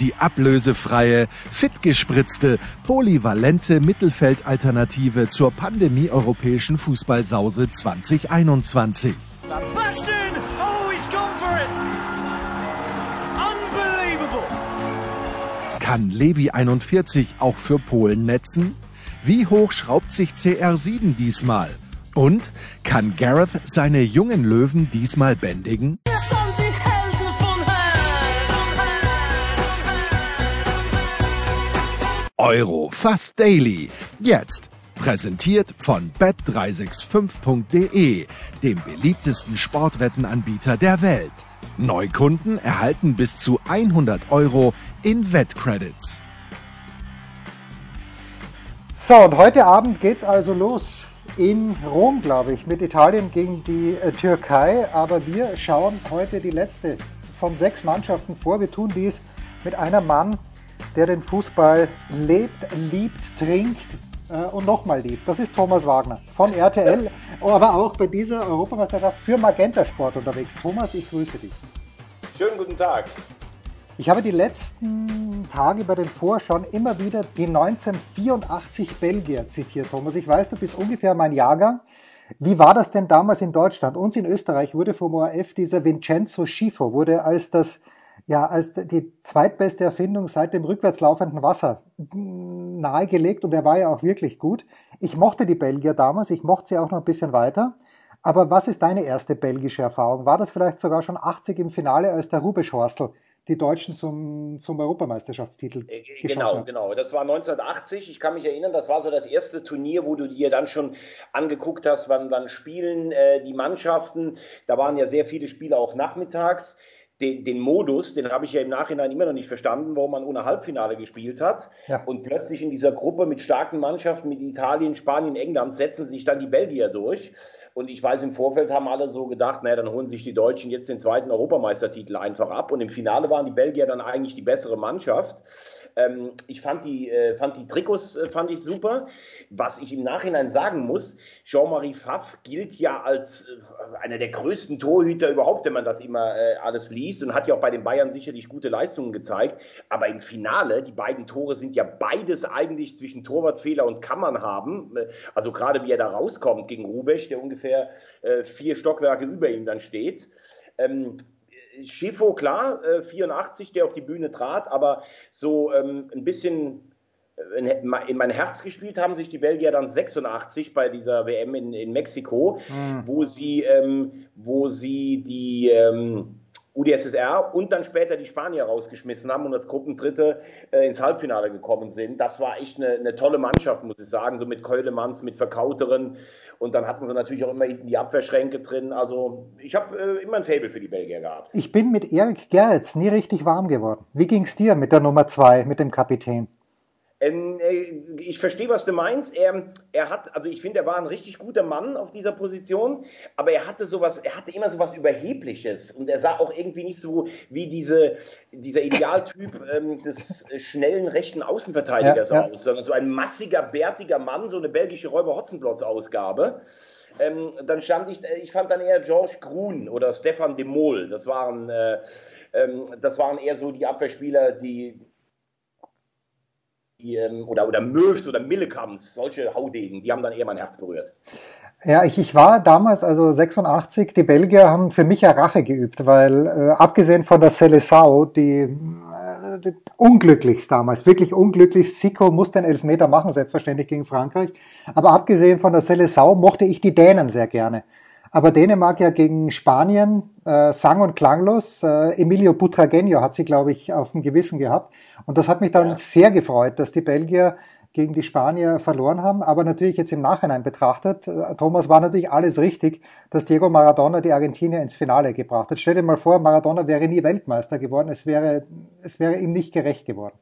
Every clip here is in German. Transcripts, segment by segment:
Die ablösefreie, fitgespritzte, polyvalente Mittelfeldalternative zur Pandemie-europäischen Fußballsause 2021. Sebastian! Oh, he's gone for it! Unbelievable! Kann Levi 41 auch für Polen netzen? Wie hoch schraubt sich CR7 diesmal? Und kann Gareth seine jungen Löwen diesmal bändigen? Wir Euro fast daily. Jetzt präsentiert von bet365.de, dem beliebtesten Sportwettenanbieter der Welt. Neukunden erhalten bis zu 100 Euro in Wettcredits. So, und heute Abend geht's also los in Rom, glaube ich, mit Italien gegen die äh, Türkei. Aber wir schauen heute die letzte von sechs Mannschaften vor. Wir tun dies mit einem Mann, der den Fußball lebt, liebt, trinkt äh, und nochmal liebt. Das ist Thomas Wagner von RTL, aber auch bei dieser Europameisterschaft für Magenta Sport unterwegs. Thomas, ich grüße dich. Schönen guten Tag. Ich habe die letzten Tage bei den Vorschauen immer wieder die 1984 Belgier zitiert, Thomas. Ich weiß, du bist ungefähr mein Jahrgang. Wie war das denn damals in Deutschland? Uns in Österreich wurde vom ORF dieser Vincenzo Schifo, wurde als das, ja, als die zweitbeste Erfindung seit dem rückwärts laufenden Wasser nahegelegt und er war ja auch wirklich gut. Ich mochte die Belgier damals, ich mochte sie auch noch ein bisschen weiter. Aber was ist deine erste belgische Erfahrung? War das vielleicht sogar schon 80 im Finale, als der Rubisch Horstel die Deutschen zum, zum Europameisterschaftstitel Äh, Genau, hat. genau. Das war 1980. Ich kann mich erinnern, das war so das erste Turnier, wo du dir dann schon angeguckt hast, wann, wann spielen äh, die Mannschaften. Da waren ja sehr viele Spiele auch nachmittags. Den, den Modus, den habe ich ja im Nachhinein immer noch nicht verstanden, warum man ohne Halbfinale gespielt hat. Ja. Und plötzlich in dieser Gruppe mit starken Mannschaften, mit Italien, Spanien, England, setzen sich dann die Belgier durch. Und ich weiß, im Vorfeld haben alle so gedacht, naja, dann holen sich die Deutschen jetzt den zweiten Europameistertitel einfach ab. Und im Finale waren die Belgier dann eigentlich die bessere Mannschaft. Ähm, ich fand die, äh, fand die Trikots äh, fand ich super. Was ich im Nachhinein sagen muss, Jean-Marie Pfaff gilt ja als äh, einer der größten Torhüter überhaupt, wenn man das immer äh, alles liest und hat ja auch bei den Bayern sicherlich gute Leistungen gezeigt. Aber im Finale, die beiden Tore sind ja beides eigentlich zwischen Torwartfehler und Kammern haben. Äh, Also gerade wie er da rauskommt gegen Rubesch, der ungefähr äh, vier Stockwerke über ihm dann steht. Ähm, Schifo, klar, äh, 84, der auf die Bühne trat, aber so ähm, ein bisschen äh, in, in mein Herz gespielt haben sich die Belgier dann 86 bei dieser WM in, in Mexiko, wo sie, ähm, wo sie die ähm, UdSSR und dann später die Spanier rausgeschmissen haben und als Gruppendritte äh, ins Halbfinale gekommen sind. Das war echt eine, eine tolle Mannschaft, muss ich sagen, so mit Keulemanns, mit Verkauteren und dann hatten sie natürlich auch immer hinten die Abwehrschränke drin. Also ich habe äh, immer ein Faible für die Belgier gehabt. Ich bin mit Erik Gerritz nie richtig warm geworden. Wie ging's dir mit der Nummer zwei, mit dem Kapitän? Ähm, äh, ich verstehe, was du meinst. Er, er hat, also ich finde, er war ein richtig guter Mann auf dieser Position, aber er hatte sowas, er hatte immer sowas Überhebliches und er sah auch irgendwie nicht so wie diese, dieser Idealtyp ähm, des schnellen rechten Außenverteidigers Ja, ja. aus, sondern so ein massiger, bärtiger Mann, so eine belgische Räuber-Hotzenplotz-Ausgabe. Ähm, dann stand ich, ich fand dann eher George Grun oder Stefan de Mol. Das waren, äh, ähm, das waren eher so die Abwehrspieler, die, ähm, oder, oder Möws oder Millekams, solche Haudegen, die haben dann eher mein Herz berührt. Ja, ich, ich war damals, also 86, die Belgier haben für mich ja Rache geübt, weil äh, abgesehen von der Seleção, die, äh, die unglücklichst damals, wirklich unglücklichst, Zico musste einen Elfmeter machen, selbstverständlich gegen Frankreich, aber abgesehen von der Seleção mochte ich die Dänen sehr gerne. Aber Dänemark ja gegen Spanien äh, sang- und klanglos. Äh, Emilio Butragueño hat sie, glaube ich, auf dem Gewissen gehabt. Und das hat mich dann Ja. sehr gefreut, dass die Belgier gegen die Spanier verloren haben. Aber natürlich jetzt im Nachhinein betrachtet, äh, Thomas, war natürlich alles richtig, dass Diego Maradona die Argentinier ins Finale gebracht hat. Stell dir mal vor, Maradona wäre nie Weltmeister geworden. Es wäre, es wäre ihm nicht gerecht geworden.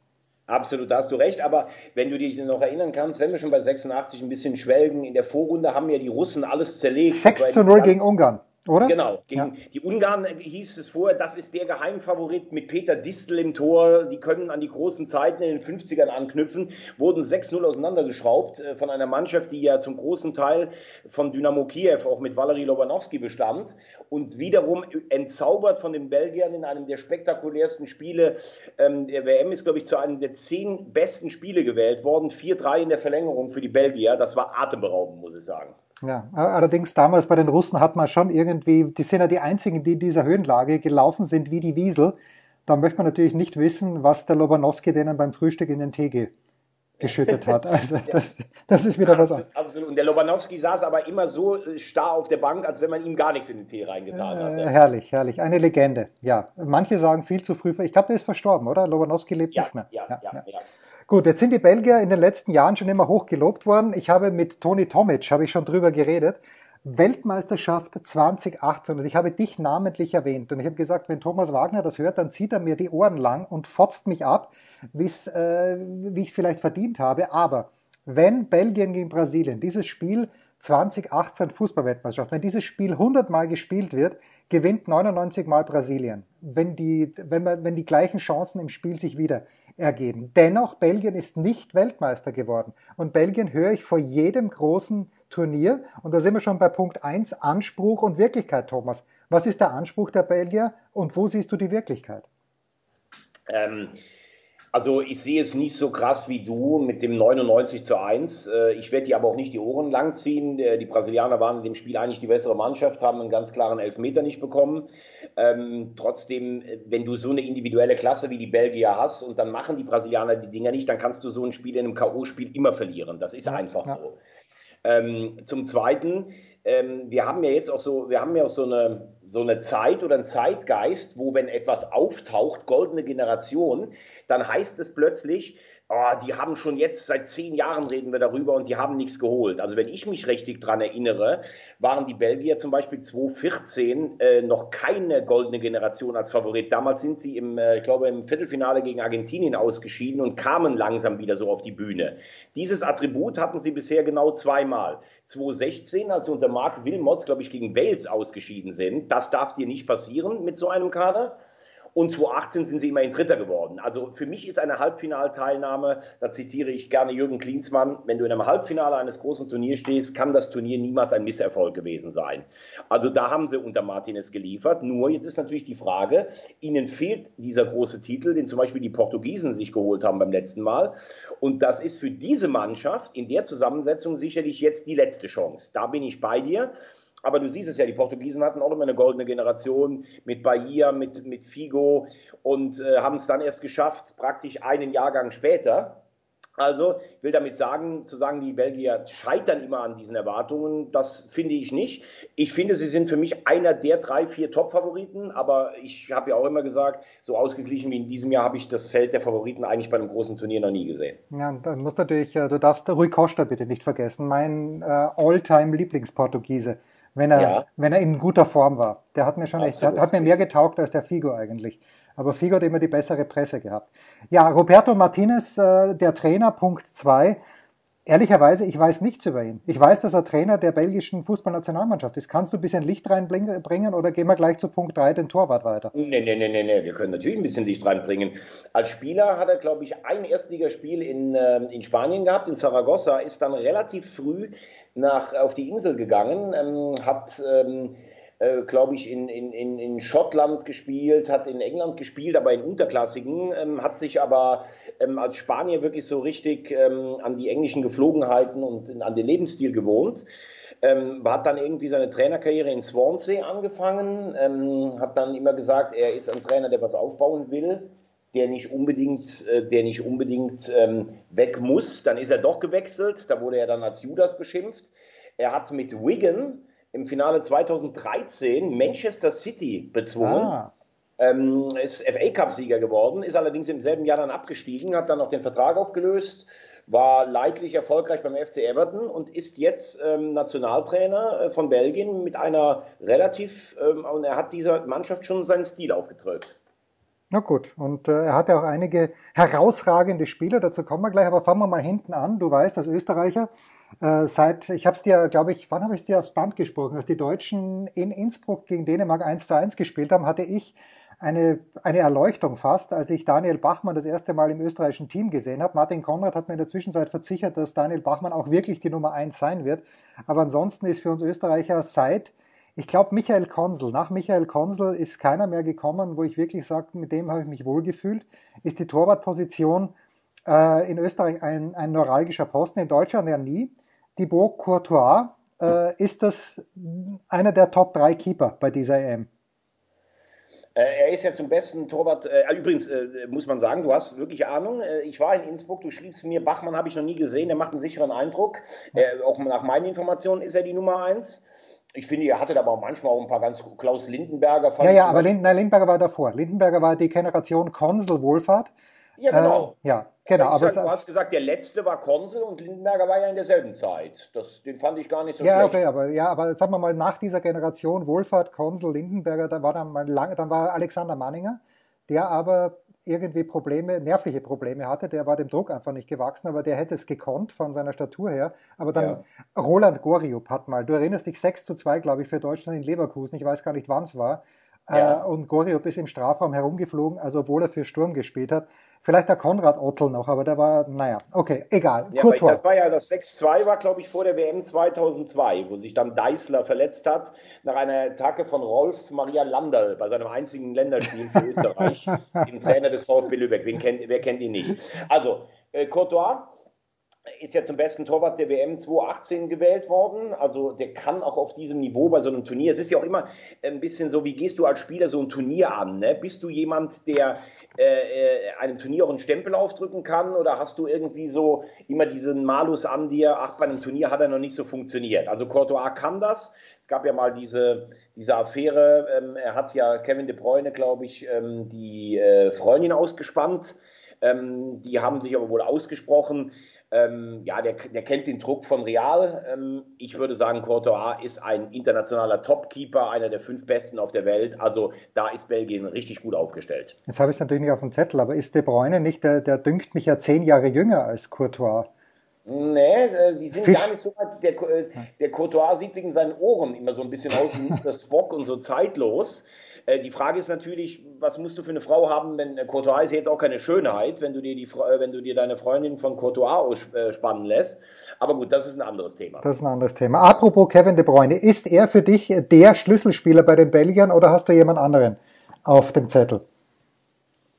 Absolut, da hast du recht. Aber wenn du dich noch erinnern kannst, wenn wir schon bei 86 ein bisschen schwelgen, in der Vorrunde haben ja die Russen alles zerlegt. 6 zu 0 gegen Ungarn. Oder? Genau. Gegen ja. die Ungarn hieß es vorher, das ist der Geheimfavorit mit Peter Distel im Tor. Die können an die großen Zeiten in den 50ern anknüpfen. Wurden 6-0 auseinandergeschraubt äh, von einer Mannschaft, die ja zum großen Teil von Dynamo Kiew auch mit Valery Lobanowski bestand. Und wiederum entzaubert von den Belgiern in einem der spektakulärsten Spiele ähm, der WM ist, glaube ich, zu einem der zehn besten Spiele gewählt worden. 4-3 in der Verlängerung für die Belgier. Das war atemberaubend, muss ich sagen. Ja, allerdings damals bei den Russen hat man schon irgendwie, die sind ja die einzigen, die in dieser Höhenlage gelaufen sind wie die Wiesel. Da möchte man natürlich nicht wissen, was der Lobanowski denen beim Frühstück in den Tee geschüttet hat. Also das, das ist wieder was anderes. Absolut. Und der Lobanowski saß aber immer so äh, starr auf der Bank, als wenn man ihm gar nichts in den Tee reingetan hat. Äh, herrlich, herrlich. Eine Legende. Ja. Manche sagen viel zu früh. Ich glaube, der ist verstorben, oder? Lobanowski lebt ja, nicht mehr. Ja, ja, ja. ja. Gut, jetzt sind die Belgier in den letzten Jahren schon immer hoch gelobt worden. Ich habe mit Toni Tomic, habe ich schon drüber geredet. Weltmeisterschaft 2018 und ich habe dich namentlich erwähnt und ich habe gesagt, wenn Thomas Wagner das hört, dann zieht er mir die Ohren lang und fotzt mich ab, äh, wie ich es vielleicht verdient habe. Aber wenn Belgien gegen Brasilien dieses Spiel 2018 Fußballweltmeisterschaft, wenn dieses Spiel 100 Mal gespielt wird, gewinnt 99 Mal Brasilien, wenn die, wenn, man, wenn die gleichen Chancen im Spiel sich wieder ergeben. Dennoch, Belgien ist nicht Weltmeister geworden. Und Belgien höre ich vor jedem großen Turnier. Und da sind wir schon bei Punkt 1, Anspruch und Wirklichkeit, Thomas. Was ist der Anspruch der Belgier und wo siehst du die Wirklichkeit? Ähm, also ich sehe es nicht so krass wie du mit dem 99 zu 1. Äh, ich werde dir aber auch nicht die Ohren langziehen. Die Brasilianer waren in dem Spiel eigentlich die bessere Mannschaft, haben einen ganz klaren Elfmeter nicht bekommen. Ähm, trotzdem, wenn du so eine individuelle Klasse wie die Belgier hast und dann machen die Brasilianer die Dinger nicht, dann kannst du so ein Spiel in einem K.O.-Spiel immer verlieren. Das ist ja, einfach ja. so. Ähm, zum Zweiten, ähm, wir haben ja jetzt auch so, wir haben ja auch so eine, so eine Zeit oder einen Zeitgeist, wo wenn etwas auftaucht, goldene Generation, dann heißt es plötzlich, oh, die haben schon jetzt, seit zehn Jahren reden wir darüber und die haben nichts geholt. Also wenn ich mich richtig dran erinnere, waren die Belgier zum Beispiel 2014 äh, noch keine goldene Generation als Favorit. Damals sind sie im, äh, ich glaube, im Viertelfinale gegen Argentinien ausgeschieden und kamen langsam wieder so auf die Bühne. Dieses Attribut hatten sie bisher genau zweimal. 2016, als sie unter Mark Wilmots, glaube ich, gegen Wales ausgeschieden sind. Das darf dir nicht passieren mit so einem Kader. Und 2018 sind sie immerhin Dritter geworden. Also für mich ist eine Halbfinalteilnahme, da zitiere ich gerne Jürgen Klinsmann, wenn du in einem Halbfinale eines großen Turniers stehst, kann das Turnier niemals ein Misserfolg gewesen sein. Also da haben sie unter Martinez geliefert. Nur jetzt ist natürlich die Frage, ihnen fehlt dieser große Titel, den zum Beispiel die Portugiesen sich geholt haben beim letzten Mal. Und das ist für diese Mannschaft in der Zusammensetzung sicherlich jetzt die letzte Chance. Da bin ich bei dir. Aber du siehst es ja, die Portugiesen hatten auch immer eine goldene Generation mit Bahia, mit, mit Figo und äh, haben es dann erst geschafft, praktisch einen Jahrgang später. Also, ich will damit sagen, zu sagen, die Belgier scheitern immer an diesen Erwartungen, das finde ich nicht. Ich finde, sie sind für mich einer der drei, vier Top-Favoriten, aber ich habe ja auch immer gesagt, so ausgeglichen wie in diesem Jahr habe ich das Feld der Favoriten eigentlich bei einem großen Turnier noch nie gesehen. Ja, dann muss natürlich, äh, du darfst Rui Costa bitte nicht vergessen, mein äh, All-Time-Lieblingsportugiese wenn er, ja. wenn er in guter Form war. Der hat mir schon echt, hat, hat, mir mehr getaugt als der Figo eigentlich. Aber Figo hat immer die bessere Presse gehabt. Ja, Roberto Martinez, äh, der Trainer, Punkt zwei. Ehrlicherweise, ich weiß nichts über ihn. Ich weiß, dass er Trainer der belgischen Fußballnationalmannschaft ist. Kannst du ein bisschen Licht reinbringen oder gehen wir gleich zu Punkt 3, den Torwart weiter? Nee, nee, nee, nee, nee. wir können natürlich ein bisschen Licht reinbringen. Als Spieler hat er, glaube ich, ein Erstligaspiel in, äh, in Spanien gehabt, in Saragossa, ist dann relativ früh nach, auf die Insel gegangen, ähm, hat, ähm, äh, glaube ich, in, in, in Schottland gespielt, hat in England gespielt, aber in Unterklassigen, ähm, hat sich aber ähm, als Spanier wirklich so richtig ähm, an die englischen Geflogenheiten und an den Lebensstil gewohnt. Ähm, hat dann irgendwie seine Trainerkarriere in Swansea angefangen, ähm, hat dann immer gesagt, er ist ein Trainer, der was aufbauen will der nicht unbedingt, äh, der nicht unbedingt ähm, weg muss. Dann ist er doch gewechselt, da wurde er dann als Judas beschimpft. Er hat mit Wigan im Finale 2013 Manchester City bezwungen. Ah. Ähm, ist FA Cup-Sieger geworden, ist allerdings im selben Jahr dann abgestiegen, hat dann noch den Vertrag aufgelöst, war leidlich erfolgreich beim FC Everton und ist jetzt ähm, Nationaltrainer äh, von Belgien mit einer relativ, ähm, und er hat dieser Mannschaft schon seinen Stil aufgedrückt. Na gut, und äh, er hatte auch einige herausragende Spieler, dazu kommen wir gleich, aber fangen wir mal hinten an. Du weißt, als Österreicher, äh, seit, ich habe es dir, glaube ich, wann habe ich es dir aufs Band gesprochen, als die Deutschen in Innsbruck gegen Dänemark 1 zu 1 gespielt haben, hatte ich eine, eine Erleuchtung fast, als ich Daniel Bachmann das erste Mal im österreichischen Team gesehen habe. Martin Konrad hat mir in der Zwischenzeit versichert, dass Daniel Bachmann auch wirklich die Nummer 1 sein wird. Aber ansonsten ist für uns Österreicher seit, ich glaube, Michael Konsel, nach Michael Konsel ist keiner mehr gekommen, wo ich wirklich sage, mit dem habe ich mich wohlgefühlt, ist die Torwartposition äh, in Österreich ein, ein neuralgischer Posten, in Deutschland ja nie. Thibaut Courtois äh, ist das einer der Top 3 Keeper bei dieser EM. Äh, er ist ja zum besten Torwart. Äh, übrigens äh, muss man sagen, du hast wirklich Ahnung. Äh, ich war in Innsbruck, du schriebst mir, Bachmann habe ich noch nie gesehen, der macht einen sicheren Eindruck. Auch nach meinen Informationen ist er die Nummer 1. Ich finde, er hatte aber auch manchmal auch ein paar ganz Klaus Lindenberger. ja, ja, aber Lind, nein, Lindenberger war davor. Lindenberger war die Generation Konsul Wohlfahrt. Ja, genau. Äh, ja, genau. Aber sag, du hast gesagt, der letzte war Konsul und Lindenberger war ja in derselben Zeit. Das, den fand ich gar nicht so ja, schlecht. Okay, aber, ja, aber sagen wir mal, nach dieser Generation Wohlfahrt, Konsul, Lindenberger, da war dann mal lange, dann war Alexander Manninger, der aber irgendwie Probleme, nervliche Probleme hatte. Der war dem Druck einfach nicht gewachsen, aber der hätte es gekonnt von seiner Statur her. Aber dann ja. Roland Goriup hat mal, du erinnerst dich, 6 zu 2, glaube ich, für Deutschland in Leverkusen, ich weiß gar nicht, wann es war. Ja. Äh, und Goriup ist im Strafraum herumgeflogen, also obwohl er für Sturm gespielt hat. Vielleicht der Konrad Ottl noch, aber der war, naja, okay, egal. Ja, das war ja, das 6-2 war, glaube ich, vor der WM 2002, wo sich dann Deißler verletzt hat, nach einer Attacke von Rolf Maria Landerl bei seinem einzigen Länderspiel für Österreich, dem Trainer des VfB Lübeck. Wen kennt, wer kennt ihn nicht? Also, äh, Courtois ist ja zum besten Torwart der WM 2018 gewählt worden. Also der kann auch auf diesem Niveau bei so einem Turnier. Es ist ja auch immer ein bisschen so, wie gehst du als Spieler so ein Turnier an? Ne? Bist du jemand, der äh, äh, einem Turnier auch einen Stempel aufdrücken kann? Oder hast du irgendwie so immer diesen Malus an dir, ach, bei einem Turnier hat er noch nicht so funktioniert? Also Courtois kann das. Es gab ja mal diese, diese Affäre, ähm, er hat ja Kevin De Bruyne, glaube ich, ähm, die äh, Freundin ausgespannt. Ähm, die haben sich aber wohl ausgesprochen. Ähm, ja, der, der, kennt den Druck von Real. Ähm, ich würde sagen, Courtois ist ein internationaler Topkeeper, einer der fünf besten auf der Welt. Also da ist Belgien richtig gut aufgestellt. Jetzt habe ich es natürlich nicht auf dem Zettel, aber ist De Bruyne nicht, der, der dünkt mich ja zehn Jahre jünger als Courtois. Nee, äh, die sind Fisch. gar nicht so weit. Der, der Courtois sieht wegen seinen Ohren immer so ein bisschen aus wie Mr. Spock und so zeitlos. Äh, die Frage ist natürlich, was musst du für eine Frau haben, wenn äh, Courtois ist jetzt auch keine Schönheit, wenn du dir, die, äh, wenn du dir deine Freundin von Courtois ausspannen lässt. Aber gut, das ist ein anderes Thema. Das ist ein anderes Thema. Apropos Kevin De Bruyne, ist er für dich der Schlüsselspieler bei den Belgiern oder hast du jemand anderen auf dem Zettel?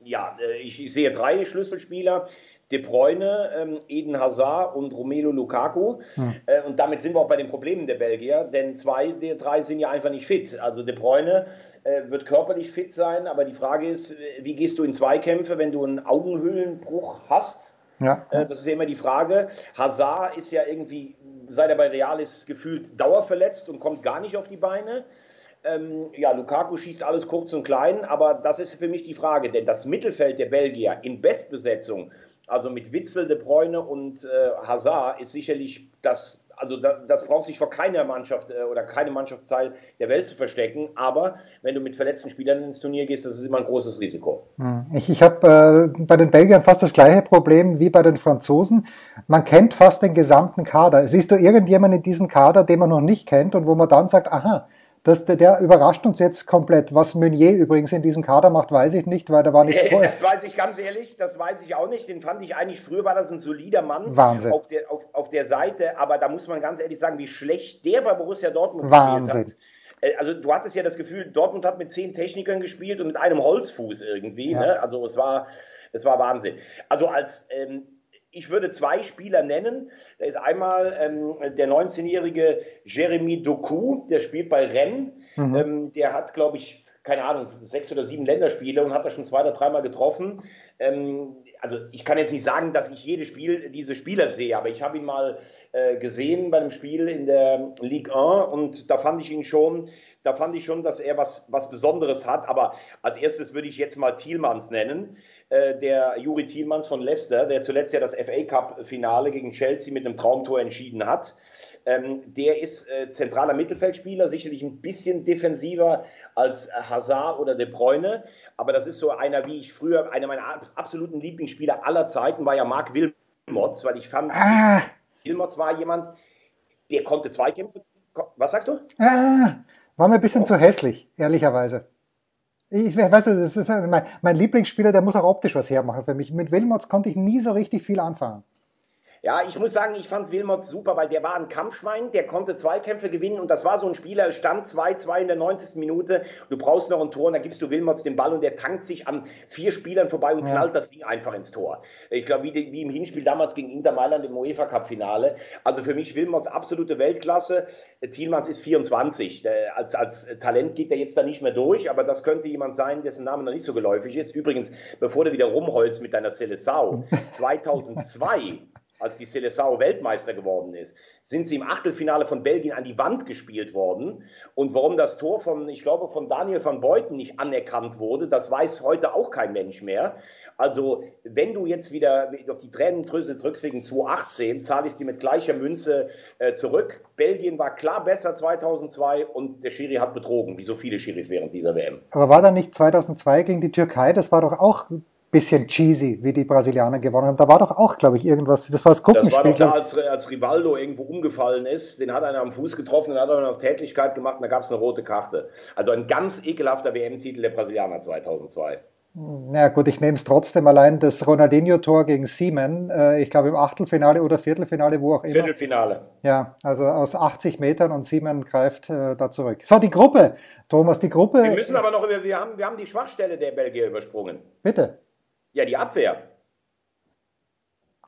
Ja, ich sehe drei Schlüsselspieler. De Bruyne, ähm, Eden Hazard und Romelu Lukaku. Hm. Äh, und damit sind wir auch bei den Problemen der Belgier, denn zwei der drei sind ja einfach nicht fit. Also De Bruyne äh, wird körperlich fit sein, aber die Frage ist, äh, wie gehst du in Zweikämpfe, wenn du einen Augenhöhlenbruch hast? Ja. Äh, das ist ja immer die Frage. Hazard ist ja irgendwie, seit er bei Real ist, gefühlt dauerverletzt und kommt gar nicht auf die Beine. Ähm, ja, Lukaku schießt alles kurz und klein, aber das ist für mich die Frage, denn das Mittelfeld der Belgier in Bestbesetzung also mit Witzel, De Bruyne und äh, Hazard ist sicherlich das, also da, das braucht sich vor keiner Mannschaft äh, oder keinem Mannschaftsteil der Welt zu verstecken. Aber wenn du mit verletzten Spielern ins Turnier gehst, das ist immer ein großes Risiko. Hm. Ich, ich habe äh, bei den Belgiern fast das gleiche Problem wie bei den Franzosen. Man kennt fast den gesamten Kader. Siehst du irgendjemanden in diesem Kader, den man noch nicht kennt und wo man dann sagt, aha, das, der, der, überrascht uns jetzt komplett. Was Meunier übrigens in diesem Kader macht, weiß ich nicht, weil da war nicht vor. Das weiß ich ganz ehrlich, das weiß ich auch nicht. Den fand ich eigentlich, früher war das ein solider Mann Wahnsinn. Auf, der, auf, auf der Seite, aber da muss man ganz ehrlich sagen, wie schlecht der bei Borussia Dortmund Wahnsinn. gespielt hat. Äh, also du hattest ja das Gefühl, Dortmund hat mit zehn Technikern gespielt und mit einem Holzfuß irgendwie. Ja. Ne? Also es war, es war Wahnsinn. Also als ähm, ich würde zwei Spieler nennen. Da ist einmal ähm, der 19-jährige Jeremy Doku, der spielt bei Rennes. Mhm. Ähm, der hat, glaube ich, keine Ahnung, sechs oder sieben Länderspiele und hat da schon zwei oder dreimal getroffen. Ähm, also ich kann jetzt nicht sagen, dass ich jedes Spiel diese Spieler sehe, aber ich habe ihn mal äh, gesehen bei einem Spiel in der Ligue 1 und da fand ich ihn schon, da fand ich schon, dass er was, was Besonderes hat. Aber als erstes würde ich jetzt mal Thielmanns nennen, äh, der Juri Thielmanns von Leicester, der zuletzt ja das FA Cup Finale gegen Chelsea mit einem Traumtor entschieden hat. Ähm, der ist äh, zentraler Mittelfeldspieler, sicherlich ein bisschen defensiver als Hazard oder De Bruyne, aber das ist so einer, wie ich früher, einer meiner absoluten Lieblingsspieler aller Zeiten war ja Marc Wilmots, weil ich fand, ah. Wilmots war jemand, der konnte Zweikämpfe. Was sagst du? Ah, war mir ein bisschen oh. zu hässlich, ehrlicherweise. Ich weiß, das ist mein, mein Lieblingsspieler, der muss auch optisch was hermachen für mich. Mit Wilmots konnte ich nie so richtig viel anfangen. Ja, ich muss sagen, ich fand Wilmots super, weil der war ein Kampfschwein, der konnte Zweikämpfe gewinnen und das war so ein Spieler, stand 2-2 in der 90. Minute, du brauchst noch ein Tor und dann gibst du Wilmots den Ball und der tankt sich an vier Spielern vorbei und ja. knallt das Ding einfach ins Tor. Ich glaube, wie, wie, im Hinspiel damals gegen Inter Mailand im UEFA Cup Finale. Also für mich Wilmots absolute Weltklasse. Thielmanns ist 24. Als, als Talent geht er jetzt da nicht mehr durch, aber das könnte jemand sein, dessen Name noch nicht so geläufig ist. Übrigens, bevor du wieder rumholst mit deiner Celesau, 2002 als die Seleção Weltmeister geworden ist, sind sie im Achtelfinale von Belgien an die Wand gespielt worden. Und warum das Tor von, ich glaube, von Daniel van Beuten nicht anerkannt wurde, das weiß heute auch kein Mensch mehr. Also, wenn du jetzt wieder auf die Tränendrüse drückst wegen 2018, zahle ich die mit gleicher Münze äh, zurück. Belgien war klar besser 2002 und der Schiri hat betrogen, wie so viele Schiris während dieser WM. Aber war da nicht 2002 gegen die Türkei? Das war doch auch bisschen cheesy, wie die Brasilianer gewonnen haben. Da war doch auch, glaube ich, irgendwas. Das war das Gruppenspiel. Das war doch klar, als, als Rivaldo irgendwo umgefallen ist. Den hat einer am Fuß getroffen, den hat er auf Tätigkeit gemacht und da gab es eine rote Karte. Also ein ganz ekelhafter WM-Titel der Brasilianer 2002. Na gut, ich nehme es trotzdem allein das Ronaldinho-Tor gegen Siemen, äh, ich glaube im Achtelfinale oder Viertelfinale, wo auch immer. Viertelfinale. Ja, also aus 80 Metern und Siemen greift äh, da zurück. So, die Gruppe, Thomas, die Gruppe. Wir müssen aber noch, über, wir haben, wir haben die Schwachstelle der Belgier übersprungen. Bitte. Ja, die Abwehr.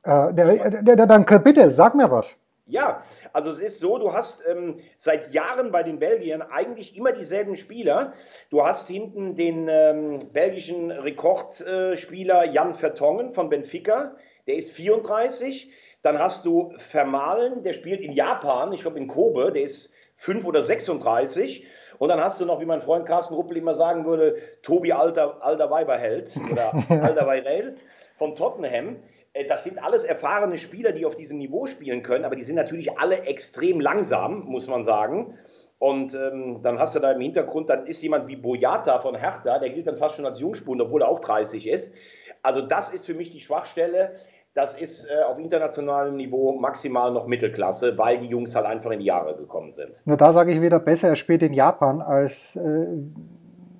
Äh, der, der, dann bitte, sag mir was. Ja, also es ist so, du hast ähm, seit Jahren bei den Belgiern eigentlich immer dieselben Spieler. Du hast hinten den ähm, belgischen Rekordspieler äh, Jan Vertongen von Benfica, der ist 34. Dann hast du Vermalen, der spielt in Japan, ich glaube in Kobe, der ist 5 oder 36. Und dann hast du noch, wie mein Freund Carsten Ruppel immer sagen würde, Tobi Alter, Alter Weiberheld oder Alter Weirel von Tottenham. Äh, das sind alles erfahrene Spieler, die auf diesem Niveau spielen können, aber die sind natürlich alle extrem langsam, muss man sagen. Und ähm, dann hast du da im Hintergrund, dann ist jemand wie Boyata von Hertha, der gilt dann fast schon als Jungspund, obwohl er auch 30 ist. Also das ist für mich die Schwachstelle das ist äh, auf internationalem Niveau maximal noch Mittelklasse, weil die Jungs halt einfach in die Jahre gekommen sind. Nur da sage ich wieder, besser er spielt in Japan als, äh,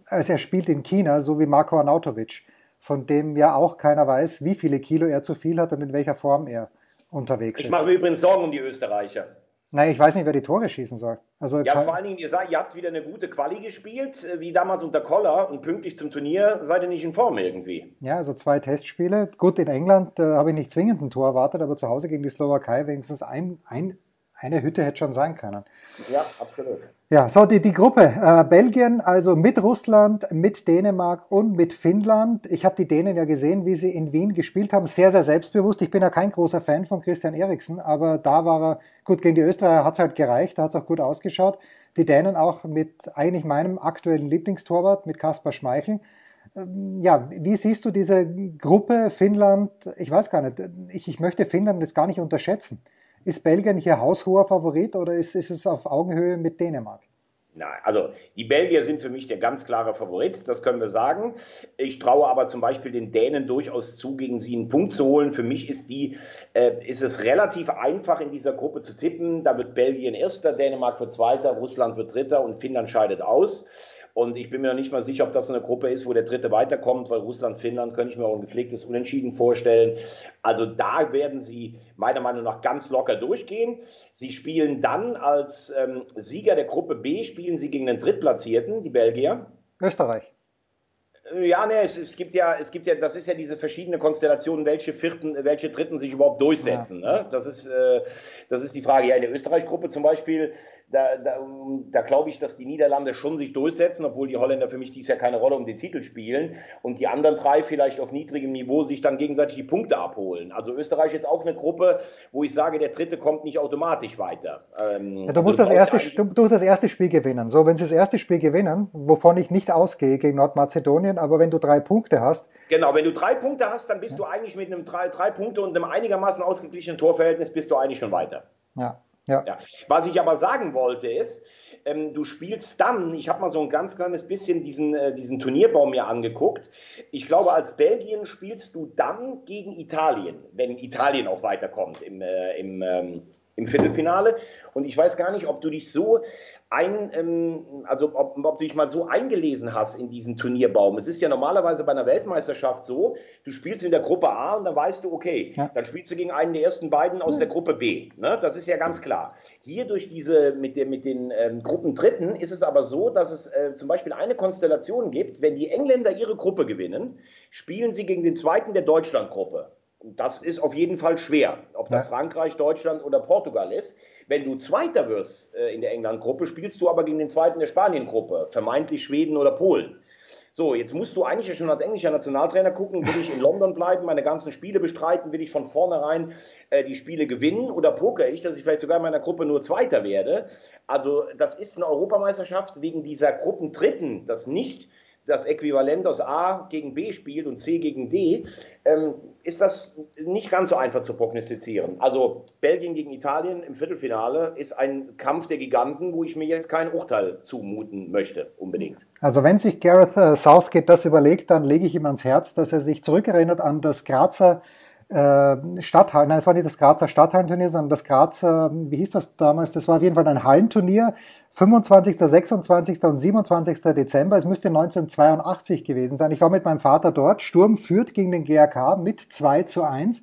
als er spielt in China, so wie Marco Arnautovic, von dem ja auch keiner weiß, wie viele Kilo er zu viel hat und in welcher Form er unterwegs ich ist. Ich mache mir übrigens Sorgen um die Österreicher. Nein, ich weiß nicht, wer die Tore schießen soll. Also ja, vor allen Dingen, ihr, sagt, ihr habt wieder eine gute Quali gespielt, äh, wie damals unter Koller und pünktlich zum Turnier seid ihr nicht in Form irgendwie. Ja, also zwei Testspiele. Gut, in England äh, habe ich nicht zwingend ein Tor erwartet, aber zu Hause gegen die Slowakei wenigstens ein, ein, eine Hütte hätte schon sein können. Ja, absolut. Ja, so die, die Gruppe. Äh, Belgien, also mit Russland, mit Dänemark und mit Finnland. Ich habe die Dänen ja gesehen, wie sie in Wien gespielt haben. Sehr, sehr selbstbewusst. Ich bin ja kein großer Fan von Christian Eriksen, aber da war er, gut, gegen die Österreicher hat es halt gereicht, da hat es auch gut ausgeschaut. Die Dänen auch mit eigentlich meinem aktuellen Lieblingstorwart, mit Kaspar Schmeichel. Ähm, ja, wie siehst du diese Gruppe Finnland? Ich weiß gar nicht. Ich, ich möchte Finnland jetzt gar nicht unterschätzen. Ist Belgien hier haushoher Favorit oder ist, ist es auf Augenhöhe mit Dänemark? Nein, also die Belgier sind für mich der ganz klare Favorit, das können wir sagen. Ich traue aber zum Beispiel den Dänen durchaus zu, gegen sie einen Punkt zu holen. Für mich ist, die, äh, ist es relativ einfach in dieser Gruppe zu tippen. Da wird Belgien Erster, Dänemark wird Zweiter, Russland wird Dritter und Finnland scheidet aus. Und ich bin mir noch nicht mal sicher, ob das eine Gruppe ist, wo der Dritte weiterkommt, weil Russland, Finnland könnte ich mir auch ein gepflegtes Unentschieden vorstellen. Also da werden sie meiner Meinung nach ganz locker durchgehen. Sie spielen dann als ähm, Sieger der Gruppe B, spielen sie gegen den Drittplatzierten, die Belgier. Österreich. Ja, ne, es, es, gibt ja, es gibt ja, das ist ja diese verschiedene Konstellationen, welche vierten, welche dritten sich überhaupt durchsetzen. Ja. Ne? Das ist, äh, das ist die Frage. Ja, in der Österreich-Gruppe zum Beispiel, da, da, da glaube ich, dass die Niederlande schon sich durchsetzen, obwohl die Holländer für mich dies ja keine Rolle um den Titel spielen und die anderen drei vielleicht auf niedrigem Niveau sich dann gegenseitig die Punkte abholen. Also Österreich ist auch eine Gruppe, wo ich sage, der dritte kommt nicht automatisch weiter. Ähm, ja, du, musst also, das erste, du, du musst das erste Spiel gewinnen. So, wenn sie das erste Spiel gewinnen, wovon ich nicht ausgehe gegen Nordmazedonien, aber wenn du drei Punkte hast. Genau, wenn du drei Punkte hast, dann bist ja. du eigentlich mit einem drei, drei Punkte und einem einigermaßen ausgeglichenen Torverhältnis bist du eigentlich schon weiter. Ja. Ja. ja. Was ich aber sagen wollte ist, ähm, du spielst dann, ich habe mal so ein ganz kleines bisschen diesen, äh, diesen Turnierbaum mir angeguckt. Ich glaube, als Belgien spielst du dann gegen Italien, wenn Italien auch weiterkommt im, äh, im, ähm, im Viertelfinale. Und ich weiß gar nicht, ob du dich so ein, ähm, also ob, ob, du dich mal so eingelesen hast in diesen Turnierbaum. Es ist ja normalerweise bei einer Weltmeisterschaft so, du spielst in der Gruppe A und dann weißt du, okay, ja. dann spielst du gegen einen der ersten beiden aus der Gruppe B. Ne? Das ist ja ganz klar. Hier durch diese, mit, der, mit den ähm, Gruppen Dritten ist es aber so, dass es äh, zum Beispiel eine Konstellation gibt, wenn die Engländer ihre Gruppe gewinnen, spielen sie gegen den zweiten der Deutschlandgruppe. Das ist auf jeden Fall schwer, ob das ja. Frankreich, Deutschland oder Portugal ist. Wenn du Zweiter wirst äh, in der England-Gruppe, spielst du aber gegen den Zweiten der Spanien-Gruppe, vermeintlich Schweden oder Polen. So, jetzt musst du eigentlich schon als englischer Nationaltrainer gucken, will ich in London bleiben, meine ganzen Spiele bestreiten, will ich von vornherein äh, die Spiele gewinnen oder poker ich, dass ich vielleicht sogar in meiner Gruppe nur Zweiter werde. Also das ist eine Europameisterschaft wegen dieser Gruppendritten, das nicht das Äquivalent aus A gegen B spielt und C gegen D, ähm, ist das nicht ganz so einfach zu prognostizieren. Also Belgien gegen Italien im Viertelfinale ist ein Kampf der Giganten, wo ich mir jetzt kein Urteil zumuten möchte, unbedingt. Also wenn sich Gareth äh, Southgate das überlegt, dann lege ich ihm ans Herz, dass er sich zurückerinnert an das Grazer äh, Stadthallen, nein, es war nicht das Grazer Stadthallenturnier, sondern das Grazer, wie hieß das damals? Das war auf jeden Fall ein Hallenturnier. 25., 26. und 27. Dezember. Es müsste 1982 gewesen sein. Ich war mit meinem Vater dort. Sturm führt gegen den GRK mit 2 zu 1.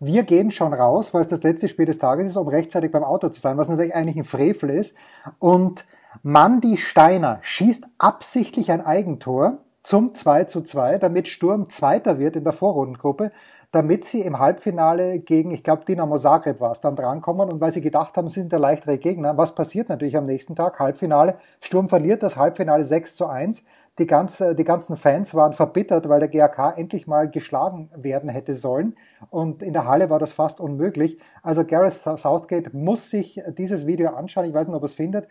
Wir gehen schon raus, weil es das letzte Spiel des Tages ist, um rechtzeitig beim Auto zu sein, was natürlich eigentlich ein Frevel ist. Und Mandy Steiner schießt absichtlich ein Eigentor zum 2 zu 2, damit Sturm Zweiter wird in der Vorrundengruppe damit sie im Halbfinale gegen, ich glaube, Dinamo Zagreb war es, dann drankommen und weil sie gedacht haben, sie sind der leichtere Gegner. Was passiert natürlich am nächsten Tag? Halbfinale. Sturm verliert das Halbfinale 6 zu 1. Die, ganze, die ganzen Fans waren verbittert, weil der GAK endlich mal geschlagen werden hätte sollen. Und in der Halle war das fast unmöglich. Also Gareth Southgate muss sich dieses Video anschauen. Ich weiß nicht, ob er es findet.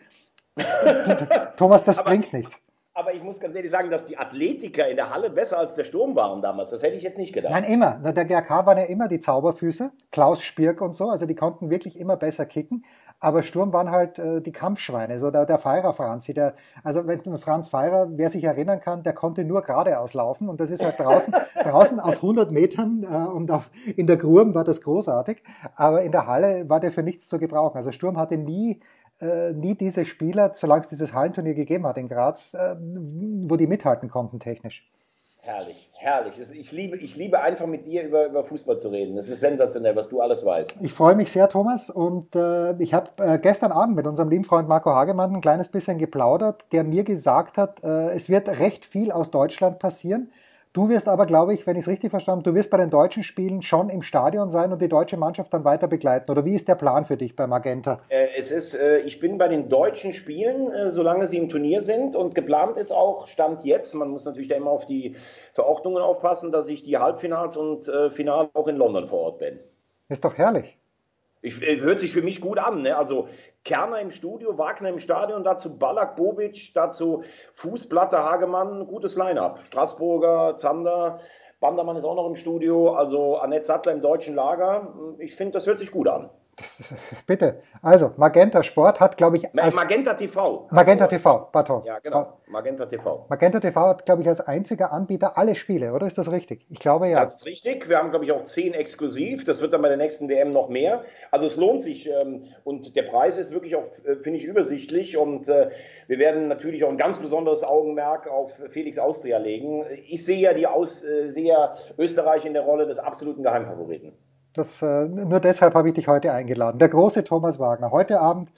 Thomas, das bringt nichts. Aber ich muss ganz ehrlich sagen, dass die Athletiker in der Halle besser als der Sturm waren damals. Das hätte ich jetzt nicht gedacht. Nein, immer. Der GRK waren ja immer die Zauberfüße. Klaus Spirk und so. Also die konnten wirklich immer besser kicken. Aber Sturm waren halt äh, die Kampfschweine. So der, der Feirer Franzi. Der, also wenn Franz Feirer, wer sich erinnern kann, der konnte nur geradeaus laufen. Und das ist halt draußen, draußen auf 100 Metern äh, und auf, in der Grum war das großartig. Aber in der Halle war der für nichts zu gebrauchen. Also Sturm hatte nie äh, nie diese Spieler, solange es dieses Hallenturnier gegeben hat in Graz, äh, wo die mithalten konnten technisch. Herrlich, herrlich. Ich liebe, ich liebe einfach mit dir über, über Fußball zu reden. Das ist sensationell, was du alles weißt. Ich freue mich sehr, Thomas. Und äh, ich habe äh, gestern Abend mit unserem lieben Freund Marco Hagemann ein kleines bisschen geplaudert, der mir gesagt hat, äh, es wird recht viel aus Deutschland passieren. Du wirst aber, glaube ich, wenn ich es richtig verstanden habe, du wirst bei den deutschen Spielen schon im Stadion sein und die deutsche Mannschaft dann weiter begleiten. Oder wie ist der Plan für dich bei Magenta? Äh, es ist, äh, ich bin bei den deutschen Spielen, äh, solange sie im Turnier sind. Und geplant ist auch, Stand jetzt, man muss natürlich da immer auf die Verordnungen aufpassen, dass ich die Halbfinals und Finale auch in London vor Ort bin. Ist doch herrlich. Ich, äh, hört sich für mich gut an. Ne? Also Kerner im Studio, Wagner im Stadion, dazu Ballack, Bobic, dazu Fußplatte, Hagemann, gutes Line-up. Straßburger, Zander, Bandermann ist auch noch im Studio, also Annette Sattler im deutschen Lager. Ich finde, das hört sich gut an. Bitte. Also, Magenta Sport hat, glaube ich. Magenta TV. Magenta TV, pardon. Ja, genau. Magenta TV. Magenta TV hat, glaube ich, als einziger Anbieter alle Spiele, oder ist das richtig? Ich glaube ja. Das ist richtig. Wir haben, glaube ich, auch zehn exklusiv. Das wird dann bei der nächsten WM noch mehr. Also, es lohnt sich. Ähm, und der Preis ist wirklich auch, äh, finde ich, übersichtlich. Und äh, wir werden natürlich auch ein ganz besonderes Augenmerk auf Felix Austria legen. Ich sehe ja die Aus, äh, sehe ja Österreich in der Rolle des absoluten Geheimfavoriten. Das, äh, nur deshalb habe ich dich heute eingeladen. Der große Thomas Wagner. Heute Abend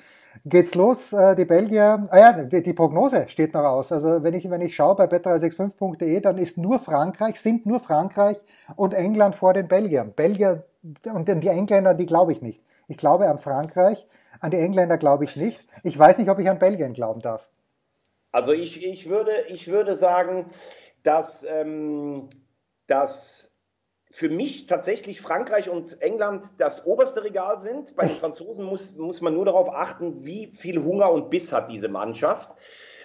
geht's los. Äh, die Belgier, ah ja, die, die, Prognose steht noch aus. Also wenn ich, wenn ich schaue bei bet365.de, dann ist nur Frankreich, sind nur Frankreich und England vor den Belgiern. Belgier und die Engländer, die glaube ich nicht. Ich glaube an Frankreich, an die Engländer glaube ich nicht. Ich weiß nicht, ob ich an Belgien glauben darf. Also ich, ich, würde, ich würde sagen, dass, ähm, dass für mich tatsächlich Frankreich und England das oberste Regal sind. Bei den Franzosen muss, muss man nur darauf achten, wie viel Hunger und Biss hat diese Mannschaft.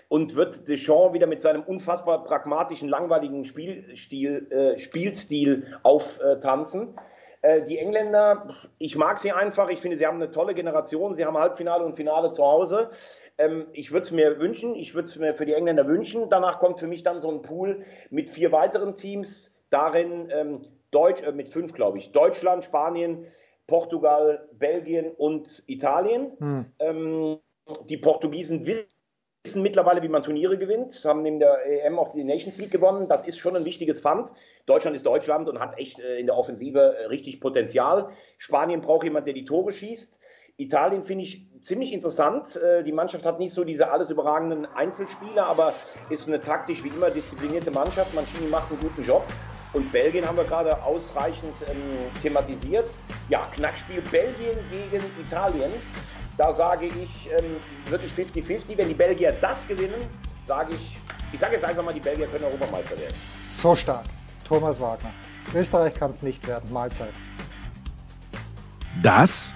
Und wird Deschamps wieder mit seinem unfassbar pragmatischen, langweiligen Spielstil, äh, Spielstil auftanzen. Äh, die Engländer, ich mag sie einfach. Ich finde, sie haben eine tolle Generation. Sie haben Halbfinale und Finale zu Hause. Ähm, ich würde es mir wünschen. Ich würde es mir für die Engländer wünschen. Danach kommt für mich dann so ein Pool mit vier weiteren Teams. Darin ähm, Deutsch, äh, mit fünf, glaube ich. Deutschland, Spanien, Portugal, Belgien und Italien. Hm. Ähm, die Portugiesen wissen mittlerweile, wie man Turniere gewinnt, haben neben der EM auch die Nations League gewonnen. Das ist schon ein wichtiges Pfand. Deutschland ist Deutschland und hat echt äh, in der Offensive äh, richtig Potenzial. Spanien braucht jemand, der die Tore schießt. Italien finde ich ziemlich interessant. Äh, die Mannschaft hat nicht so diese alles überragenden Einzelspieler, aber ist eine taktisch wie immer disziplinierte Mannschaft. Mancini macht einen guten Job. Und Belgien haben wir gerade ausreichend ähm, thematisiert. Ja, Knackspiel Belgien gegen Italien. Da sage ich ähm, wirklich 50-50. Wenn die Belgier das gewinnen, sage ich, ich sage jetzt einfach mal, die Belgier können Europameister werden. So stark. Thomas Wagner. Österreich kann es nicht werden. Mahlzeit. Das